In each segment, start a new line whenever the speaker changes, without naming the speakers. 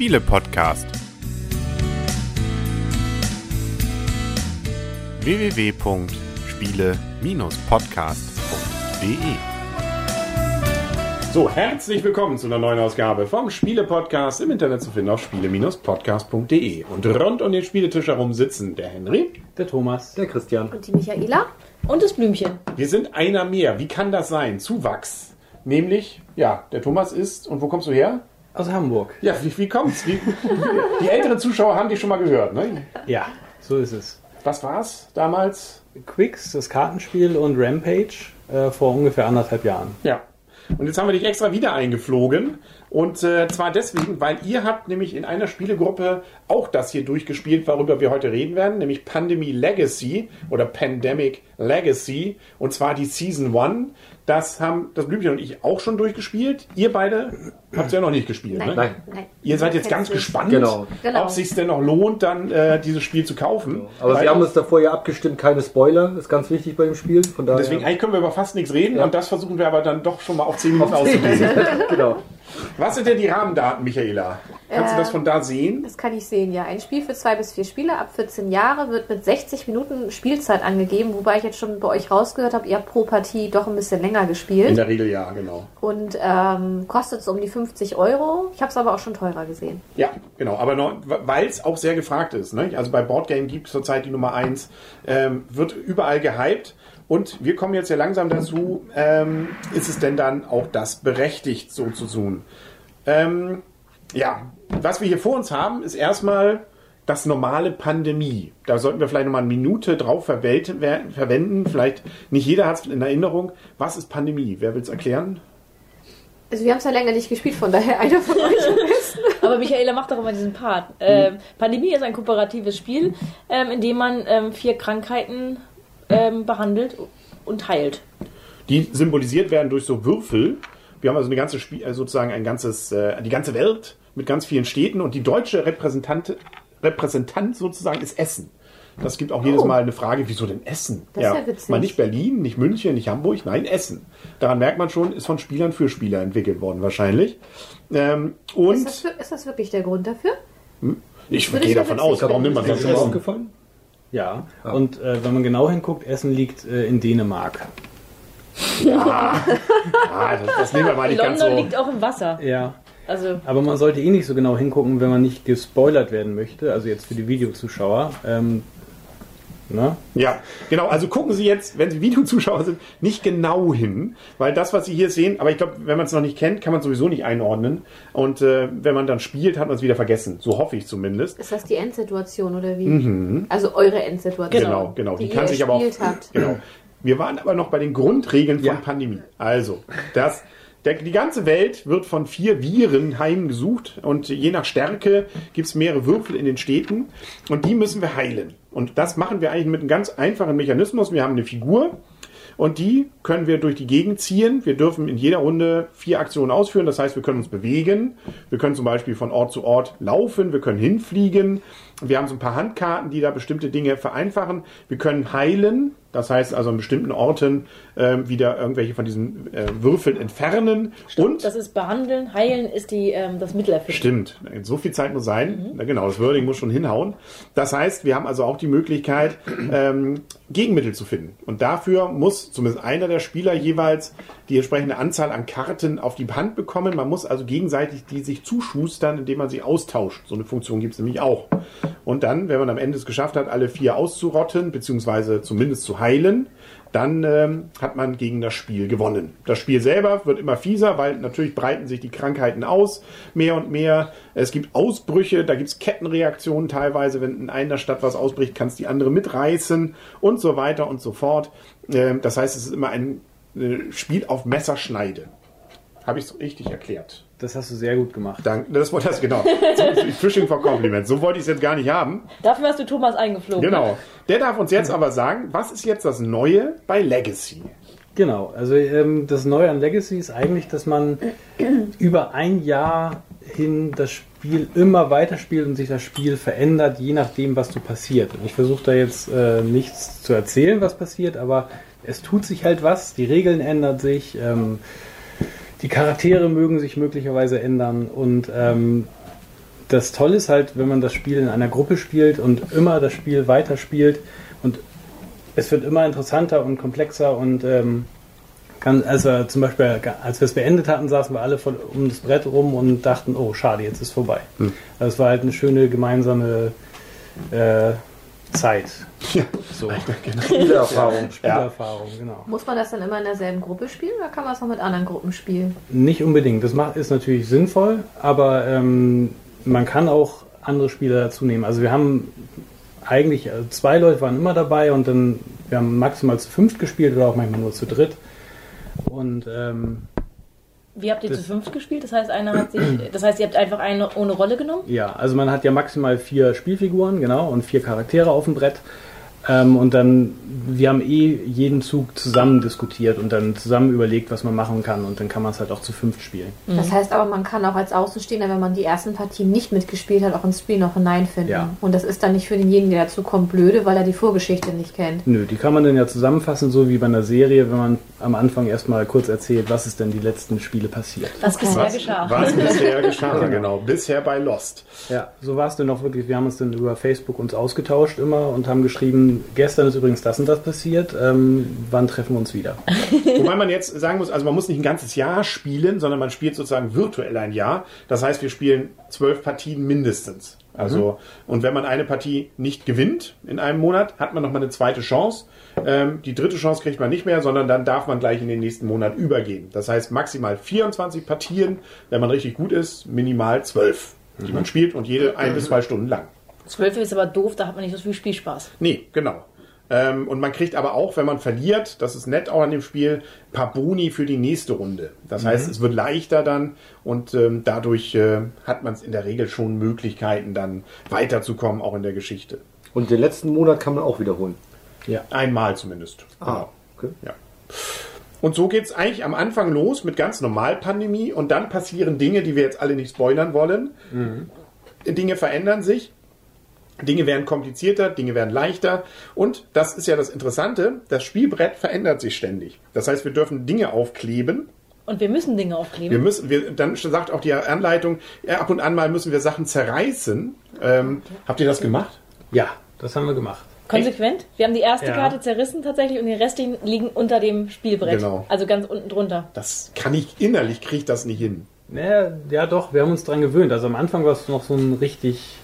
Spiele-Podcast. www.spiele-podcast.de So, herzlich willkommen zu einer neuen Ausgabe vom Spiele-Podcast im Internet zu finden auf spiele-podcast.de. Und rund um den Spieletisch herum sitzen der Henry,
Der Thomas.
Der Christian.
Und die Michaela?
Und das Blümchen.
Wir sind einer mehr. Wie kann das sein? Zuwachs. Nämlich, ja, der Thomas ist, und wo kommst du her?
Aus Hamburg.
Ja, wie, wie kommt's? Wie, die älteren Zuschauer haben dich schon mal gehört, ne?
Ja, so ist es.
Was war's damals?
Quicks, das Kartenspiel und Rampage äh, vor ungefähr anderthalb Jahren.
Ja. Und jetzt haben wir dich extra wieder eingeflogen. Und äh, zwar deswegen, weil ihr habt nämlich in einer Spielegruppe auch das hier durchgespielt, worüber wir heute reden werden, nämlich Pandemie Legacy oder Pandemic Legacy. Und zwar die Season 1. Das haben das Blümchen und ich auch schon durchgespielt. Ihr beide habt es ja noch nicht gespielt.
Nein,
Ne?
Nein.
nein.
Ihr seid jetzt ganz gespannt,
Genau.
Genau.
ob es sich denn noch lohnt, dann äh, dieses Spiel zu kaufen.
Aber
Weil-
wir haben uns davor ja abgestimmt, keine Spoiler, ist ganz wichtig bei dem Spiel. Von daher.
Deswegen, eigentlich können wir über fast nichts reden
Ja.
und das versuchen wir aber dann doch schon mal auf 10 Minuten auszulesen.
genau.
Was sind denn die Rahmendaten, Michaela? Kannst du
Äh,
das von da sehen?
Das kann ich sehen, ja. Ein Spiel für zwei bis vier Spieler ab 14 Jahre wird mit 60 Minuten Spielzeit angegeben, wobei ich jetzt schon bei euch rausgehört habe, ihr habt pro Partie doch ein bisschen länger
In
gespielt.
der Regel ja, genau.
Und ähm, kostet es um die 50 Euro. Ich habe es aber auch schon teurer gesehen.
Ja, genau. Aber weil es auch sehr gefragt ist. Ne? Also bei Boardgame gibt es zurzeit die Nummer 1, ähm, wird überall gehypt. Und wir kommen jetzt ja langsam dazu, ähm, ist es denn dann auch das berechtigt, so zu tun? Ähm, ja, was wir hier vor uns haben, ist erstmal das normale Pandemie. Da sollten wir vielleicht nochmal eine Minute drauf verwenden. Vielleicht nicht jeder hat es in Erinnerung. Was ist Pandemie? Wer will es erklären?
Also wir haben es ja länger nicht gespielt, von daher einer von euch am besten.
Aber Michaela macht doch immer diesen Part. Ähm, Pandemie ist ein kooperatives Spiel, ähm, in dem man ähm, vier Krankheiten ähm, behandelt und heilt.
die symbolisiert werden durch so Würfel. Wir haben also eine ganze Spiel, äh, sozusagen ein ganzes, äh, die ganze Welt mit ganz vielen Städten und die deutsche Repräsentant, Repräsentant sozusagen ist Essen. Das gibt auch jedes
Oh.
Mal eine Frage, wieso denn Essen?
Das ist ja witzig.
Mal nicht Berlin, nicht München, nicht Hamburg, nein, Essen. Daran merkt man schon, ist von Spielern für Spieler entwickelt worden wahrscheinlich. Ähm,
Ist
und
das, wir- ist das wirklich der Grund dafür?
ich
würde
gehe
ich ja
davon aus, warum nimmt man
Ist das
Essen?
aufgefallen?
Ja. Und äh, wenn man genau hinguckt, Essen liegt äh, in Dänemark.
Ah, das, das nehmen wir mal nicht
London
ganz so.
liegt auch im Wasser.
Ja.
Also
Aber man sollte eh nicht so genau hingucken, wenn man nicht gespoilert werden möchte. Also jetzt für die Videozuschauer. Ähm, ne?
Ja, genau. Also gucken Sie jetzt, wenn Sie Videozuschauer sind, nicht genau hin, weil das, was Sie hier sehen, aber ich glaube, wenn man es noch nicht kennt, kann man es sowieso nicht einordnen. Und äh, wenn man dann spielt, hat man es wieder vergessen. So hoffe ich zumindest.
Ist das die Endsituation oder wie? Also eure Endsituation.
Genau, genau. Die,
Die
kann
ihr
sich aber auch.
habt.
Genau. Wir waren aber noch bei den Grundregeln von
Ja.
Pandemie. Also, das. Der, die ganze Welt wird von vier Viren heimgesucht und je nach Stärke gibt es mehrere Würfel in den Städten und die müssen wir heilen. Und das machen wir eigentlich mit einem ganz einfachen Mechanismus. Wir haben eine Figur und die können wir durch die Gegend ziehen. Wir dürfen in jeder Runde vier Aktionen ausführen. Das heißt, wir können uns bewegen. Wir können zum Beispiel von Ort zu Ort laufen. Wir können hinfliegen. Wir haben so ein paar Handkarten, die da bestimmte Dinge vereinfachen. Wir können heilen. Das heißt also an bestimmten Orten ähm, wieder irgendwelche von diesen äh, Würfeln entfernen. Und
das ist behandeln, heilen ist die ähm, das Mittel dafür.
Stimmt, so viel Zeit muss sein. Na genau, das Wording muss schon hinhauen. Das heißt, wir haben also auch die Möglichkeit, ähm, Gegenmittel zu finden. Und dafür muss zumindest einer der Spieler jeweils die entsprechende Anzahl an Karten auf die Hand bekommen. Man muss also gegenseitig die sich zuschustern, indem man sie austauscht. So eine Funktion gibt es nämlich auch. Und dann, wenn man am Ende es geschafft hat, alle vier auszurotten, beziehungsweise zumindest zu heilen, dann ähm, hat man gegen das Spiel gewonnen. Das Spiel selber wird immer fieser, weil natürlich breiten sich die Krankheiten aus, mehr und mehr. Es gibt Ausbrüche, da gibt es Kettenreaktionen teilweise. Wenn in einer Stadt was ausbricht, kann es die andere mitreißen und so weiter und so fort. Ähm, das heißt, es ist immer ein Spiel auf Messerschneide. Habe ich es richtig erklärt?
Das hast du sehr gut gemacht.
Danke. Das wollte das genau. Fishing for Compliment. So wollte ich es jetzt gar nicht haben.
Dafür hast du Thomas eingeflogen.
Genau. Der darf uns jetzt aber sagen, was ist jetzt das Neue bei Legacy?
Genau, also ähm, das Neue an Legacy ist eigentlich, dass man über ein Jahr hin das Spiel immer weiterspielt und sich das Spiel verändert, je nachdem, was so passiert. Und ich versuche da jetzt äh, nichts zu erzählen, was passiert, aber es tut sich halt was, die Regeln ändern sich, ähm, die Charaktere mögen sich möglicherweise ändern und ähm, das Tolle ist halt, wenn man das Spiel in einer Gruppe spielt und immer das Spiel weiterspielt und es wird immer interessanter und komplexer und ähm, kann, also zum Beispiel, als wir es beendet hatten, saßen wir alle voll um das Brett rum und dachten, oh schade, jetzt ist vorbei.
Hm.
Also es war halt eine schöne gemeinsame äh, Zeit.
Ja.
So.
Spielerfahrung.
Spielerfahrung, genau.
Muss man das dann immer in derselben Gruppe spielen oder kann man es auch mit anderen Gruppen spielen?
Nicht unbedingt. Das macht, ist natürlich sinnvoll, aber ähm, man kann auch andere Spieler dazu nehmen. Also wir haben eigentlich, also zwei Leute waren immer dabei und dann, wir haben maximal zu fünft gespielt oder auch manchmal nur zu dritt. Und ähm,
Wie habt ihr zu fünft gespielt? Das heißt, einer hat sich, das heißt, ihr habt einfach eine ohne Rolle genommen?
ja, also man hat ja maximal vier Spielfiguren, genau, und vier Charaktere auf dem Brett. Ähm, und dann, wir haben eh jeden Zug zusammen diskutiert und dann zusammen überlegt, was man machen kann. Und dann kann man es halt auch zu fünft spielen.
Das heißt aber, man kann auch als Außenstehender, wenn man die ersten Partien nicht mitgespielt hat, auch ins Spiel noch hineinfinden.
Ja.
Und das ist dann nicht für denjenigen, der dazu kommt, blöde, weil er die Vorgeschichte nicht kennt.
Nö, die kann man dann ja zusammenfassen, so wie bei einer Serie, wenn man am Anfang erstmal kurz erzählt, was ist denn die letzten Spiele passiert.
Was
Okay.
bisher
Was,
geschah.
was bisher geschah, genau. Bisher bei Lost.
Ja, so war es dann auch wirklich. Wir haben uns dann über Facebook uns ausgetauscht immer und haben geschrieben, gestern ist übrigens das und das passiert, ähm, wann treffen wir uns wieder?
Wobei man jetzt sagen muss, also man muss nicht ein ganzes Jahr spielen, sondern man spielt sozusagen virtuell ein Jahr. Das heißt, wir spielen zwölf Partien mindestens. Also, und wenn man eine Partie nicht gewinnt in einem Monat, hat man nochmal eine zweite Chance. Ähm, die dritte Chance kriegt man nicht mehr, sondern dann darf man gleich in den nächsten Monat übergehen. Das heißt, maximal 24 Partien, wenn man richtig gut ist, minimal 12, die man spielt und jede ein bis zwei Stunden lang.
Zwölf ist aber doof, da hat man nicht so viel Spielspaß.
Nee, genau. Ähm, und man kriegt aber auch, wenn man verliert, das ist nett auch an dem Spiel, ein paar Boni für die nächste Runde. Das heißt, es wird leichter dann und ähm, dadurch äh, hat man es in der Regel schon Möglichkeiten, dann weiterzukommen, auch in der Geschichte.
Und den letzten Monat kann man auch wiederholen.
Ja.
Einmal zumindest.
Ah, okay.
Ja. Und so geht's eigentlich am Anfang los mit ganz normal Pandemie und dann passieren Dinge, die wir jetzt alle nicht spoilern wollen. Dinge verändern sich. Dinge werden komplizierter, Dinge werden leichter und das ist ja das Interessante, das Spielbrett verändert sich ständig. Das heißt, wir dürfen Dinge aufkleben.
Und wir müssen Dinge
Wir
aufkleben.
müssen, wir, dann sagt auch die Anleitung, ja, ab und an mal müssen wir Sachen zerreißen. Ähm, habt ihr das gemacht?
Ja, das haben wir gemacht.
Konsequent. Wir haben die erste
Ja.
Karte zerrissen tatsächlich und die restlichen liegen unter dem Spielbrett.
Genau.
Also ganz unten drunter.
Das kann ich innerlich, kriege ich das nicht hin.
Naja, ja doch, wir haben uns dran gewöhnt. Also am Anfang war es noch so ein richtig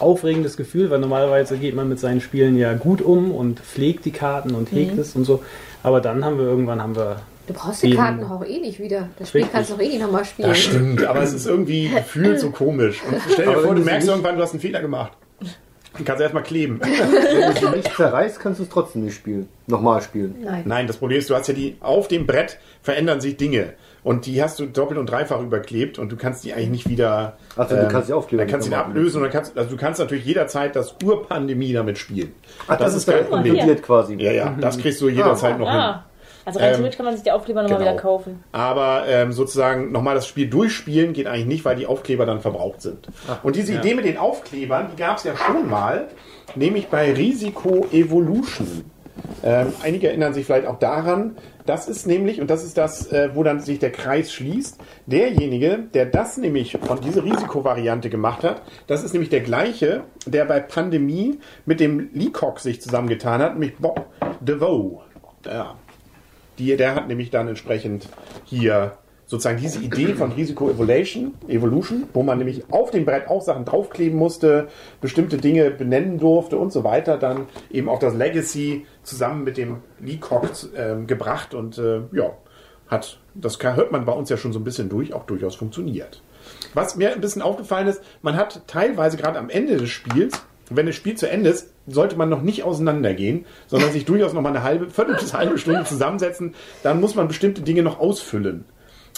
aufregendes Gefühl, weil normalerweise geht man mit seinen Spielen ja gut um und pflegt die Karten und hegt es und so. Aber dann haben wir irgendwann haben wir
Du brauchst die. Karten auch eh nicht wieder. Das Spiel
Richtig.
kannst du auch eh nicht nochmal spielen.
Das stimmt, aber es ist irgendwie gefühlt so komisch. Und stell dir
Aber
vor, du merkst irgendwann, du hast einen Fehler gemacht. Dann kannst du erstmal kleben.
Wenn du sie nicht zerreißt, kannst du es trotzdem nicht spielen. Nochmal spielen.
Nein.
Nein, das Problem ist, du hast ja die, auf dem Brett verändern sich Dinge. Und die hast du doppelt und dreifach überklebt und du kannst die eigentlich nicht wieder.
Ach so, du kannst die aufkleben,
Dann kannst du
man
ablösen und dann kannst, also du kannst natürlich jederzeit das Urpandemie damit spielen.
Ach, das, ist kein
Problem.
Quasi.
Ja, ja, das kriegst du jederzeit noch hin.
Also rein
Ähm,
theoretisch kann man sich die Aufkleber nochmal
genau.
wieder kaufen.
Aber ähm, sozusagen nochmal das Spiel durchspielen geht eigentlich nicht, weil die Aufkleber dann verbraucht sind. Und diese Idee mit den Aufklebern, die gab es ja schon mal, nämlich bei Risiko Evolution. Ähm, einige erinnern sich vielleicht auch daran. Das ist nämlich, und das ist das, äh, wo dann sich der Kreis schließt, derjenige, der das nämlich von dieser Risikovariante gemacht hat, das ist nämlich der gleiche, der bei Pandemie mit dem Leacock sich zusammengetan hat, nämlich Bob DeVoe. Ja, die, der hat nämlich dann entsprechend hier sozusagen diese Idee von Risiko Evolution, Evolution, wo man nämlich auf dem Brett auch Sachen draufkleben musste, bestimmte Dinge benennen durfte und so weiter, dann eben auch das Legacy zusammen mit dem Leacock ähm, gebracht und äh, ja, hat, das kann, hört man bei uns ja schon so ein bisschen durch, auch durchaus funktioniert. Was mir ein bisschen aufgefallen ist, man hat teilweise gerade am Ende des Spiels, wenn das Spiel zu Ende ist, sollte man noch nicht auseinandergehen, sondern sich durchaus noch mal eine halbe, Viertel bis halbe Stunde zusammensetzen. Dann muss man bestimmte Dinge noch ausfüllen.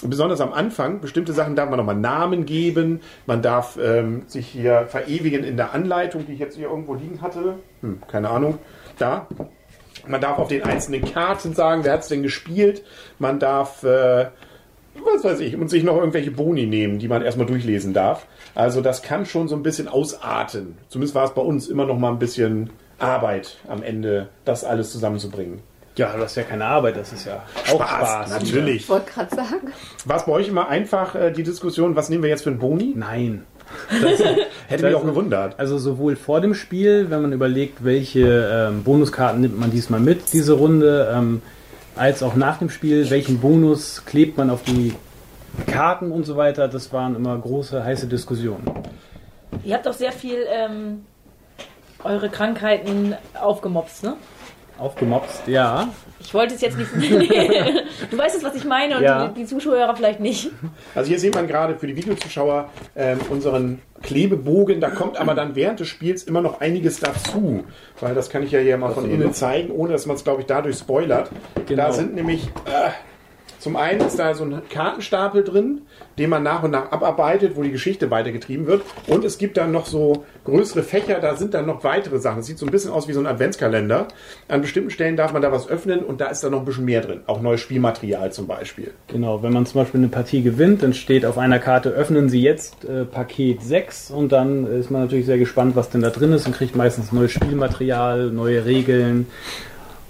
Und besonders am Anfang, bestimmte Sachen darf man nochmal Namen geben, man darf ähm, sich hier verewigen in der Anleitung, die ich jetzt hier irgendwo liegen hatte. Hm, keine Ahnung. Da. Man darf auf den einzelnen Karten sagen, wer hat es denn gespielt. Man darf, äh, was weiß ich, und sich noch irgendwelche Boni nehmen, die man erstmal durchlesen darf. Also das kann schon so ein bisschen ausarten. Zumindest war es bei uns immer noch mal ein bisschen Arbeit am Ende, das alles zusammenzubringen.
ja, das ist ja keine Arbeit, das ist ja auch Spaß.
natürlich.
Ich wollte gerade sagen.
War es bei euch immer einfach, äh, die Diskussion, was nehmen wir jetzt für einen Boni?
Nein.
Hätte mich auch gewundert.
Also sowohl vor dem Spiel, wenn man überlegt, welche ähm, Bonuskarten nimmt man diesmal mit, diese Runde, ähm, als auch nach dem Spiel, welchen Bonus klebt man auf die Karten und so weiter. Das waren immer große, heiße Diskussionen.
Ihr habt doch sehr viel ähm, eure Krankheiten aufgemopst, ne?
Aufgemopst, ja.
Ich wollte es jetzt nicht. du weißt es, was ich meine und
Ja.
die, die Zuschauer vielleicht nicht.
Also hier sieht man gerade für die Videozuschauer ähm, unseren Klebebogen. Da kommt aber dann während des Spiels immer noch einiges dazu. Weil das kann ich ja hier mal von innen zeigen, ohne dass man es, glaube ich, dadurch spoilert.
Genau.
Da sind nämlich... Äh, zum einen ist da so ein Kartenstapel drin, den man nach und nach abarbeitet, wo die Geschichte weitergetrieben wird. Und es gibt dann noch so größere Fächer, da sind dann noch weitere Sachen. Es sieht so ein bisschen aus wie so ein Adventskalender. An bestimmten Stellen darf man da was öffnen und da ist dann noch ein bisschen mehr drin. Auch neues Spielmaterial zum Beispiel.
Genau, wenn man zum Beispiel eine Partie gewinnt, dann steht auf einer Karte, öffnen Sie jetzt äh, Paket 6 und dann ist man natürlich sehr gespannt, was denn da drin ist und kriegt meistens neues Spielmaterial, neue Regeln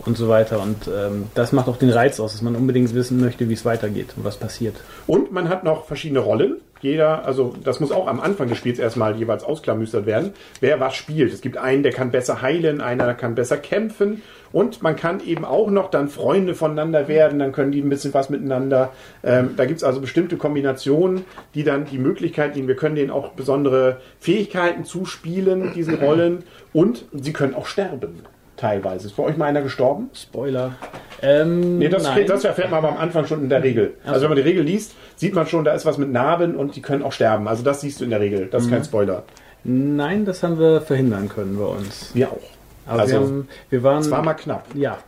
und so weiter. Und ähm, das macht auch den Reiz aus, dass man unbedingt wissen möchte, wie es weitergeht und was passiert.
Und man hat noch verschiedene Rollen. Jeder, also das muss auch am Anfang des Spiels erstmal jeweils ausklamüstert werden, wer was spielt. Es gibt einen, der kann besser heilen, einer der kann besser kämpfen und man kann eben auch noch dann Freunde voneinander werden, dann können die ein bisschen was miteinander. Ähm, da gibt's also bestimmte Kombinationen, die dann die Möglichkeit geben, wir können denen auch besondere Fähigkeiten zuspielen, diesen Rollen, und sie können auch sterben. Teilweise. Ist bei euch mal einer gestorben?
Spoiler. Ähm,
Nee, das,
nein.
das erfährt man aber am Anfang schon in der Regel. Also wenn man die Regel liest, sieht man schon, da ist was mit Narben und die können auch sterben. Also das siehst du in der Regel. Das ist
Mhm.
kein Spoiler.
nein, das haben wir verhindern können bei uns.
Wir auch.
Aber
Also,
wir, haben, wir waren.
Es war mal knapp.
Ja,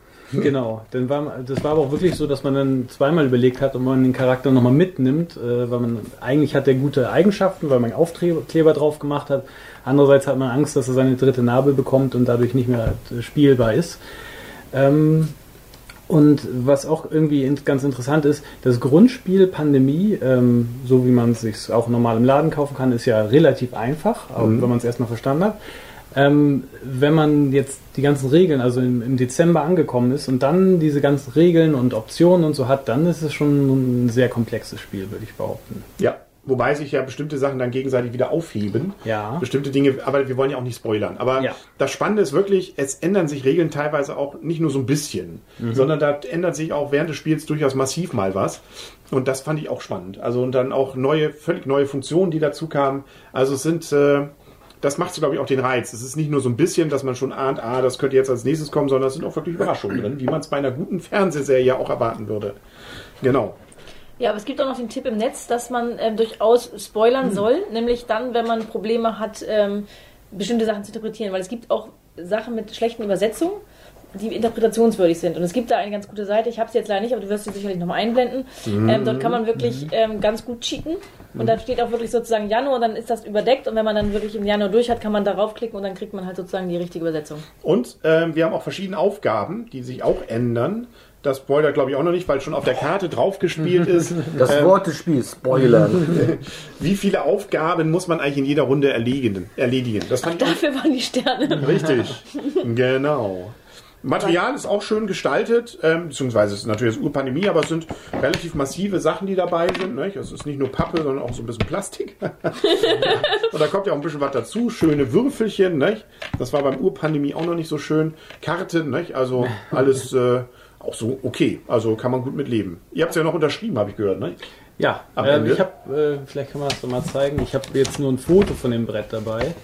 genau. Dann war, das war aber auch wirklich so, dass man dann zweimal überlegt hat, ob man den Charakter nochmal mitnimmt, äh, weil man eigentlich hat er gute Eigenschaften, weil man Aufkleber drauf gemacht hat. Andererseits hat man Angst, dass er seine dritte Narbe bekommt und dadurch nicht mehr äh, spielbar ist. Ähm, und was auch irgendwie ganz interessant ist, das Grundspiel Pandemie, ähm, so wie man es sich auch normal im Laden kaufen kann, ist ja relativ einfach, auch wenn man es erstmal verstanden hat. Ähm, wenn man jetzt die ganzen Regeln, also im, im Dezember angekommen ist und dann diese ganzen Regeln und Optionen und so hat, dann ist es schon ein sehr komplexes Spiel, würde ich behaupten.
Ja. Wobei sich ja bestimmte Sachen dann gegenseitig wieder aufheben.
Ja.
Bestimmte Dinge, aber wir wollen ja auch nicht spoilern. Aber
Ja.
das Spannende ist wirklich, es ändern sich Regeln teilweise auch nicht nur so ein bisschen,
Mhm.
sondern da ändert sich auch während des Spiels durchaus massiv mal was. Und das fand ich auch spannend. Also und dann auch neue, völlig neue Funktionen, die dazu kamen. Also es sind, äh, das macht so, glaube ich, auch den Reiz. Es ist nicht nur so ein bisschen, dass man schon ahnt, ah, das könnte jetzt als nächstes kommen, sondern es sind auch wirklich Überraschungen drin, wie man es bei einer guten Fernsehserie auch erwarten würde. Genau.
Ja, aber es gibt auch noch den Tipp im Netz, dass man ähm, durchaus spoilern soll, nämlich dann, wenn man Probleme hat, ähm, bestimmte Sachen zu interpretieren, weil es gibt auch Sachen mit schlechten Übersetzungen, die interpretationswürdig sind. Und es gibt da eine ganz gute Seite, ich habe sie jetzt leider nicht, aber du wirst sie sicherlich nochmal einblenden. Ähm, dort kann man wirklich ähm, ganz gut cheaten. Und da steht auch wirklich sozusagen Januar, dann ist das überdeckt. Und wenn man dann wirklich im Januar durch hat, kann man darauf klicken und dann kriegt man halt sozusagen die richtige Übersetzung.
Und ähm, wir haben auch verschiedene Aufgaben, die sich auch ändern. Das spoilert, glaube ich, auch noch nicht, weil schon auf der Karte draufgespielt ist.
Das
ähm,
Wort des Spiels, Spoilern.
Wie viele Aufgaben muss man eigentlich in jeder Runde erledigen? erledigen? Das fand ich
Dafür waren die Sterne.
richtig. genau. Material ist auch schön gestaltet, ähm, beziehungsweise es ist natürlich das Urpandemie, aber es sind relativ massive Sachen, die dabei sind. Nicht? Es ist nicht nur Pappe, sondern auch so ein bisschen Plastik. Und da kommt ja auch ein bisschen was dazu. Schöne Würfelchen. Nicht? Das war beim Urpandemie auch noch nicht so schön. Karten, nicht? also alles äh, auch so okay. Also kann man gut mit leben. Ihr habt es ja noch unterschrieben, habe ich gehört. Nicht?
Ja,
Ende?
ich habe, äh, vielleicht kann man das doch mal zeigen, ich habe jetzt nur ein Foto von dem Brett dabei.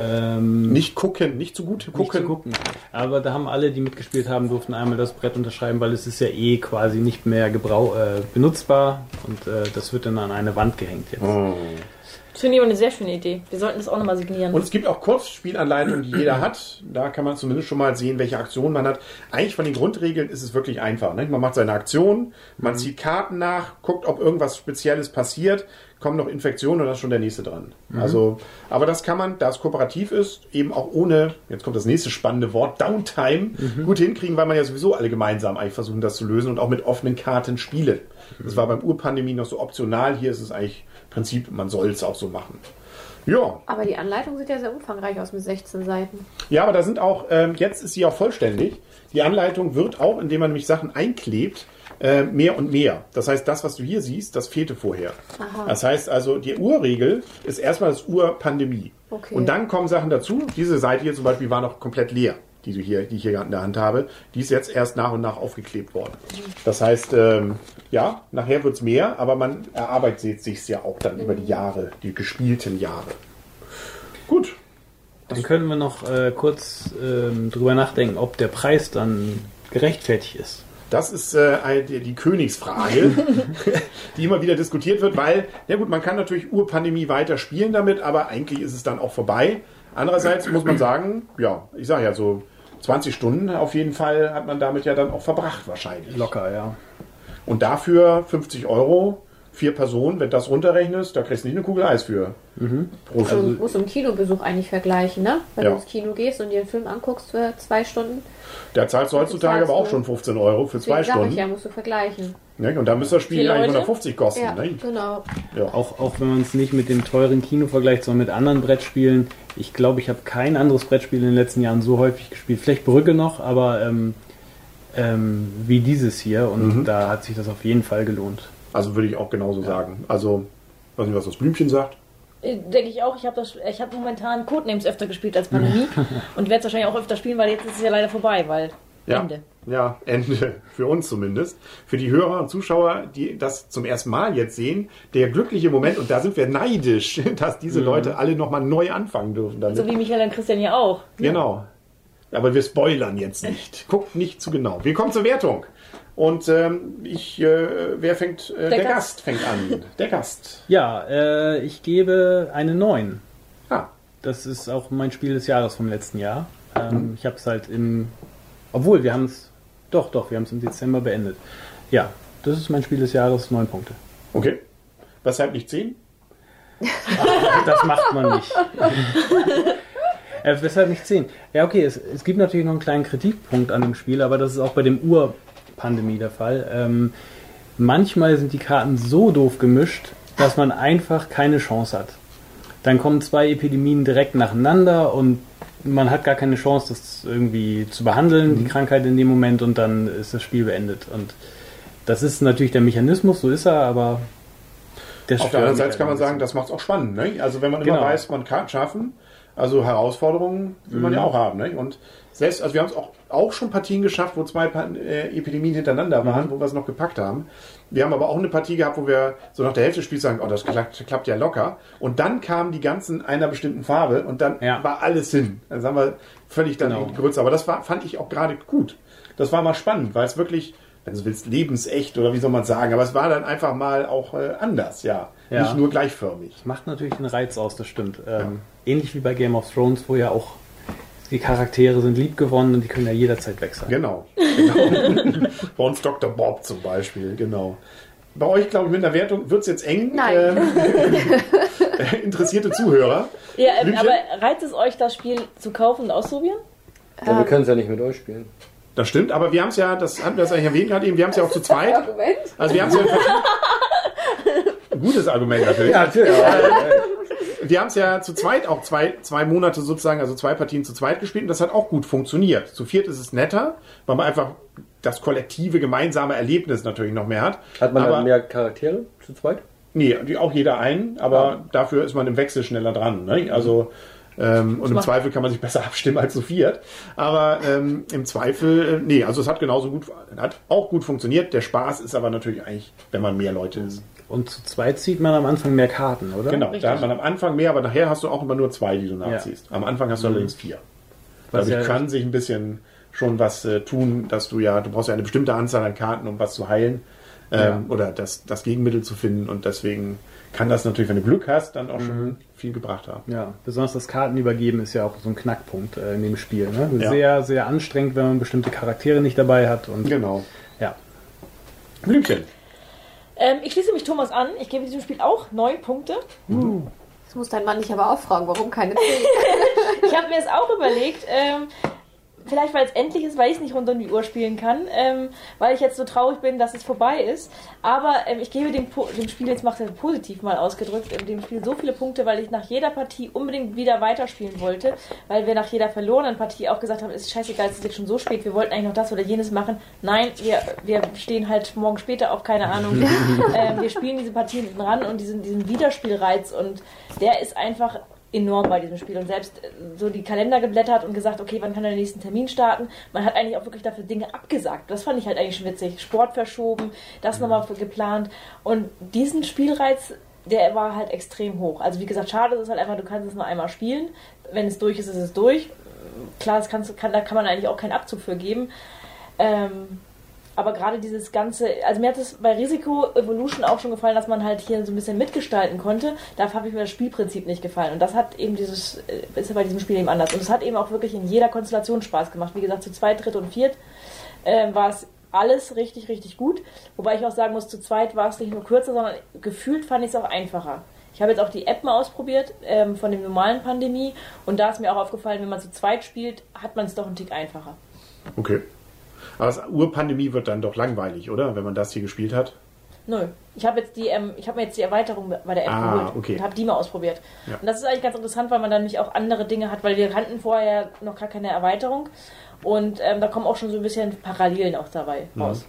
Ähm,
Nicht gucken, nicht zu gut
nicht
gucken.
zu gucken. Aber da haben alle, die mitgespielt haben, durften einmal das Brett unterschreiben, weil es ist ja eh quasi nicht mehr gebrau äh, benutzbar und äh, das wird dann an eine Wand gehängt jetzt.
Oh.
Das finde ich aber eine sehr schöne Idee. Wir sollten das auch nochmal signieren.
Und es gibt auch Kurzspielanleitungen, die jeder hat. Da kann man zumindest schon mal sehen, welche Aktionen man hat. Eigentlich von den Grundregeln ist es wirklich einfach. Ne? Man macht seine Aktion, man zieht Karten nach, guckt, ob irgendwas Spezielles passiert, kommen noch Infektionen und dann ist schon der nächste dran. Also, aber das kann man, da es kooperativ ist, eben auch ohne, jetzt kommt das nächste spannende Wort, Downtime, gut hinkriegen, weil man ja sowieso alle gemeinsam eigentlich versuchen, das zu lösen und auch mit offenen Karten spielen. Das war beim Urpandemie noch so optional. Hier ist es eigentlich Prinzip, man soll es auch so machen. Ja,
Aber die Anleitung sieht ja sehr umfangreich aus mit 16 Seiten.
ja, aber da sind auch, ähm, jetzt ist sie auch vollständig. Die Anleitung wird auch, indem man nämlich Sachen einklebt, äh, mehr und mehr. Das heißt, das, was du hier siehst, das fehlte vorher.
Aha.
Das heißt also, die Urregel ist erstmal das Urpandemie.
Okay.
Und dann kommen Sachen dazu. Diese Seite hier zum Beispiel war noch komplett leer, die, du hier, die ich hier gerade in der Hand habe. Die ist jetzt erst nach und nach aufgeklebt worden. Das heißt, ähm, ja, nachher wird's mehr, aber man erarbeitet sich ja auch dann über die Jahre, die gespielten Jahre. Gut.
Dann können wir noch äh, kurz ähm, drüber nachdenken, ob der Preis dann gerechtfertigt ist.
Das ist äh, die, die Königsfrage, die immer wieder diskutiert wird, weil, ja gut, man kann natürlich Urpandemie weiter spielen damit, aber eigentlich ist es dann auch vorbei. Andererseits muss man sagen, ja, ich sage ja so 20 Stunden auf jeden Fall hat man damit ja dann auch verbracht wahrscheinlich.
Locker, ja.
Und dafür 50 Euro, vier Personen, wenn du das runterrechnest, da kriegst du nicht eine Kugel Eis für. Pro
Also, musst du einen Kinobesuch eigentlich vergleichen, ne? Wenn
Ja.
du ins Kino gehst und dir einen Film anguckst für zwei Stunden.
Da zahlst du heutzutage aber auch schon 15 Euro für zwei Stunden.
ich ja, musst du vergleichen.
Ne? Und da müsste das Spiel eigentlich
Leute?
150 kosten.
Ja,
Ne?
genau.
Ja.
Auch, auch wenn man es nicht mit dem teuren Kino vergleicht, sondern mit anderen Brettspielen. Ich glaube, ich habe kein anderes Brettspiel in den letzten Jahren so häufig gespielt. Vielleicht Brücke noch, aber ähm, ähm, wie dieses hier. Und
Mhm.
da hat sich das auf jeden Fall gelohnt.
Also würde ich auch genauso sagen. Also, weiß nicht, was das Blümchen sagt.
Äh, Denke ich auch. Ich habe das, ich habe momentan Codenames öfter gespielt als Pandemie und werde es wahrscheinlich auch öfter spielen, weil jetzt ist es ja leider vorbei, weil
Ja.
Ende.
Ja, Ende. Für uns zumindest. Für die Hörer und Zuschauer, die das zum ersten Mal jetzt sehen, der glückliche Moment, und da sind wir neidisch, dass diese Leute alle nochmal neu anfangen dürfen damit.
So wie Michael und Christian ja auch.
Genau. Aber wir spoilern jetzt nicht. Guckt nicht zu genau. Wir kommen zur Wertung. Und ähm, ich, äh, wer fängt? Äh, der,
Der
Gast.
Gast.
fängt an. Der Gast.
Ja, äh, ich gebe eine 9.
Ah,
Das ist auch mein Spiel des Jahres vom letzten Jahr. Ähm, Ich habe es halt im. Obwohl, wir haben es. Doch, doch, wir haben es im Dezember beendet. Ja, das ist mein Spiel des Jahres, 9 Punkte.
okay. Weshalb nicht 10?
Das macht man nicht. äh, weshalb nicht 10? Ja, okay, es, es gibt natürlich noch einen kleinen Kritikpunkt an dem Spiel, aber das ist auch bei dem Ur-Pandemie der Fall. Ähm, manchmal sind die Karten so doof gemischt, dass man einfach keine Chance hat. Dann kommen zwei Epidemien direkt nacheinander und man hat gar keine Chance, das irgendwie zu behandeln, die Krankheit in dem Moment, und dann ist das Spiel beendet. Und das ist natürlich der Mechanismus, so ist er, aber der
Auf der anderen Seite
halt
kann man sagen, das macht es auch spannend. Ne? Also wenn man immer
Genau.
weiß, man kann es schaffen, also Herausforderungen will man ja auch haben. Ne? Und selbst, also wir haben es auch, auch schon Partien geschafft, wo zwei äh, Epidemien hintereinander waren, wo wir es noch gepackt haben. Wir haben aber auch eine Partie gehabt, wo wir so nach der Hälfte des Spiels sagen, oh, das klappt, klappt ja locker. Und dann kamen die ganzen einer bestimmten Farbe und dann
Ja.
war alles hin. Dann haben wir völlig dann
Genau.
Grütze. Aber das war, fand ich auch gerade gut. Das war mal spannend, weil es wirklich, wenn du willst, lebensecht oder wie soll man sagen, aber es war dann einfach mal auch äh, anders, ja.
Ja.
Nicht nur gleichförmig.
Macht natürlich den Reiz aus, das stimmt. Ähm, Ähnlich wie bei Game of Thrones, wo ja auch die Charaktere sind lieb gewonnen und die können ja jederzeit weg sein.
Genau. genau. Bei uns Dr. Bob zum Beispiel, genau. Bei euch, glaube ich, mit einer Wertung wird es jetzt eng.
Nein.
Ähm, interessierte Zuhörer.
Ja, ähm, aber reizt es euch, das Spiel zu kaufen und auszuprobieren?
Ja, wir können es ja nicht mit euch spielen.
Das stimmt, aber wir haben es ja, das hatten wir das eigentlich erwähnt gerade eben, wir haben es ja auch zu zweit.
Argument?
Also wir haben es ja gutes Argument natürlich.
natürlich.
Wir haben es ja zu zweit auch zwei, zwei Monate sozusagen, also zwei Partien zu zweit gespielt und das hat auch gut funktioniert. Zu viert ist es netter, weil man einfach das kollektive gemeinsame Erlebnis natürlich noch mehr hat.
Hat man
aber,
dann mehr Charaktere zu zweit?
Nee, auch jeder einen, aber dafür ist man im Wechsel schneller dran. Ne? Also ähm, und im Zweifel kann man sich besser abstimmen als zu viert. Aber ähm, im Zweifel, äh, nee, also es hat genauso gut, hat auch gut funktioniert. Der Spaß ist aber natürlich eigentlich, wenn man mehr Leute ist.
Und zu zweit zieht man am Anfang mehr Karten, oder?
Genau,
Richtig.
da hat man am Anfang mehr, aber nachher hast du auch immer nur zwei, die du nachziehst. Am Anfang hast du allerdings vier.
Was
Dadurch
ja-
kann sich ein bisschen schon was äh, tun, dass du ja, du brauchst ja eine bestimmte Anzahl an Karten, um was zu heilen ähm,
Ja.
oder das, das Gegenmittel zu finden und deswegen kann das natürlich, wenn du Glück hast, dann auch schon viel gebracht haben.
Ja, besonders das Kartenübergeben ist ja auch so ein Knackpunkt äh, in dem Spiel. Ne?
Ja.
Sehr, sehr anstrengend, wenn man bestimmte Charaktere nicht dabei hat. Und
Genau.
ja,
Blümchen.
Ähm, ich schließe mich Thomas an. Ich gebe diesem Spiel auch neun Punkte.
Das muss dein Mann dich aber auch fragen, warum keine 10?
Ich habe mir es auch überlegt, ähm, vielleicht weil es endlich ist, weil ich es nicht rund um die Uhr spielen kann, ähm, weil ich jetzt so traurig bin, dass es vorbei ist. Aber ähm, ich gebe dem, dem Spiel, jetzt macht er positiv mal ausgedrückt, ähm, dem Spiel so viele Punkte, weil ich nach jeder Partie unbedingt wieder weiterspielen wollte, weil wir nach jeder verlorenen Partie auch gesagt haben, es ist scheißegal, es ist jetzt schon so spät, wir wollten eigentlich noch das oder jenes machen. Nein, wir, wir stehen halt morgen später auf, keine Ahnung. ähm, wir spielen diese Partien ran und diesen, diesen Wiederspielreiz und der ist einfach enorm bei diesem Spiel und selbst äh, so die Kalender geblättert und gesagt, okay, wann kann der nächsten Termin starten? Man hat eigentlich auch wirklich dafür Dinge abgesagt. Das fand ich halt eigentlich schon witzig. Sport verschoben, das nochmal geplant und diesen Spielreiz, der war halt extrem hoch. Also wie gesagt, schade ist es halt einfach, du kannst es nur einmal spielen. Wenn es durch ist, ist es durch. Klar, das kannst, kann, da kann man eigentlich auch keinen Abzug für geben. Ähm, aber gerade dieses ganze, also mir hat es bei Risiko Evolution auch schon gefallen, dass man halt hier so ein bisschen mitgestalten konnte. Da habe ich mir das Spielprinzip nicht gefallen. Und das hat eben dieses, äh, ist ja bei diesem Spiel eben anders. Und es hat eben auch wirklich in jeder Konstellation Spaß gemacht. Wie gesagt, zu zweit, dritt und viert äh, war es alles richtig, richtig gut. Wobei ich auch sagen muss, zu zweit war es nicht nur kürzer, sondern gefühlt fand ich es auch einfacher. Ich habe jetzt auch die App mal ausprobiert ähm, von dem normalen Pandemie und da ist mir auch aufgefallen, wenn man zu zweit spielt, hat man es doch einen Tick einfacher.
Okay. Aber das Urpandemie wird dann doch langweilig, oder? Wenn man das hier gespielt hat.
Nö. Ich habe jetzt die, ähm, ich habe mir jetzt die Erweiterung bei der App
Ah,
geholt
okay.
und habe die mal ausprobiert.
Ja.
Und das ist eigentlich ganz interessant, weil man dann nämlich auch andere Dinge hat, weil wir kannten vorher noch gar keine Erweiterung und ähm, da kommen auch schon so ein bisschen Parallelen auch dabei raus.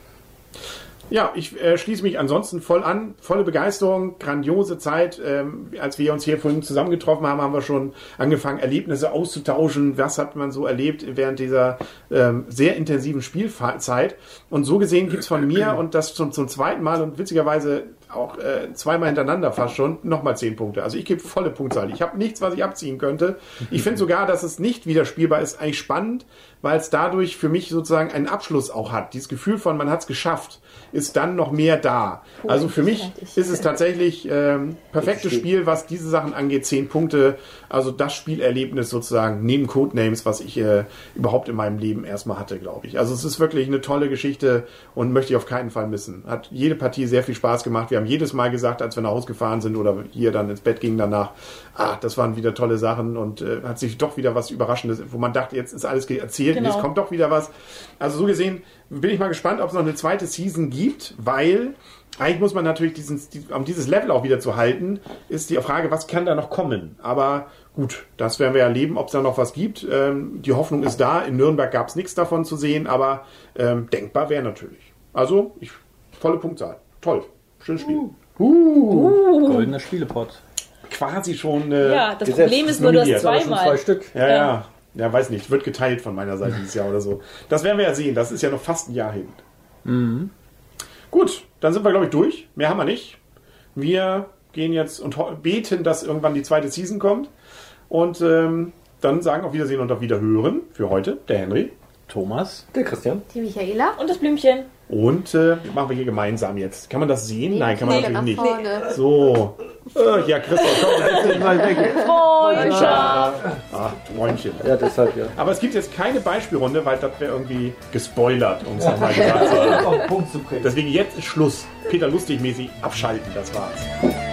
Ja, ich äh, schließe mich ansonsten voll an. Volle Begeisterung, grandiose Zeit. Ähm, als wir uns hier vorhin zusammengetroffen haben, haben wir schon angefangen, Erlebnisse auszutauschen. Was hat man so erlebt während dieser ähm, sehr intensiven Spielzeit? Und so gesehen gibt's von mir und das zum, zum zweiten Mal und witzigerweise auch äh, zweimal hintereinander fast schon nochmal zehn Punkte. Also ich gebe volle Punktzahl. Ich habe nichts, was ich abziehen könnte. Ich finde sogar, dass es nicht wieder spielbar ist, eigentlich spannend, weil es dadurch für mich sozusagen einen Abschluss auch hat. Dieses Gefühl von, man hat es geschafft, ist dann noch mehr da. Also für mich
fertig.
ist es tatsächlich ähm, perfektes Spiel, was diese Sachen angeht. Zehn Punkte. Also das Spielerlebnis sozusagen neben Codenames, was ich äh, überhaupt in meinem Leben erstmal hatte, glaube ich. Also es ist wirklich eine tolle Geschichte und möchte ich auf keinen Fall missen. Hat jede Partie sehr viel Spaß gemacht. Wir haben jedes Mal gesagt, als wir nach Hause gefahren sind oder hier dann ins Bett gingen danach, ah, das waren wieder tolle Sachen und äh, hat sich doch wieder was Überraschendes, wo man dachte, jetzt ist alles erzählt und
Genau.
jetzt kommt doch wieder was. Also so gesehen bin ich mal gespannt, ob es noch eine zweite Season gibt, weil eigentlich muss man natürlich diesen, die- um dieses Level auch wieder zu halten, ist die Frage, was kann da noch kommen? Aber gut, das werden wir erleben, ob es da noch was gibt. Ähm, die Hoffnung ist da. In Nürnberg gab es nichts davon zu sehen, aber ähm, denkbar wäre natürlich. Also, ich, volle Punktzahl. Toll. Schönes Spiel.
Goldener Spielepot.
Quasi schon. Äh,
Ja, das Problem ist nur, du hast zweimal.
zwei Stück.
Ja, ja. Ja, weiß nicht. Wird geteilt von meiner Seite dieses Jahr oder so. Das werden wir ja sehen. Das ist ja noch fast ein Jahr hin. Gut, dann sind wir, glaube ich, durch. Mehr haben wir nicht. Wir gehen jetzt und beten, dass irgendwann die zweite Season kommt. Und ähm, dann sagen auf Wiedersehen und auf Wiederhören für heute der Henry.
Thomas.
Der Christian.
Die Michaela.
Und das Blümchen.
Und äh, machen wir hier gemeinsam jetzt. Kann man das sehen? Nein, kann man
Nee,
natürlich
nach
nicht.
vorne.
So. Äh, ja, Christoph, komm, setz dich mal weg.
Freundschaft.
Ach, Träumchen.
Ja, deshalb ja.
Aber es gibt jetzt keine Beispielrunde, weil das wäre irgendwie gespoilert, um es nochmal gesagt zu haben.
Auf den Punkt zu bringen.
Deswegen jetzt ist Schluss. Peter Lustig-mäßig abschalten, das war's.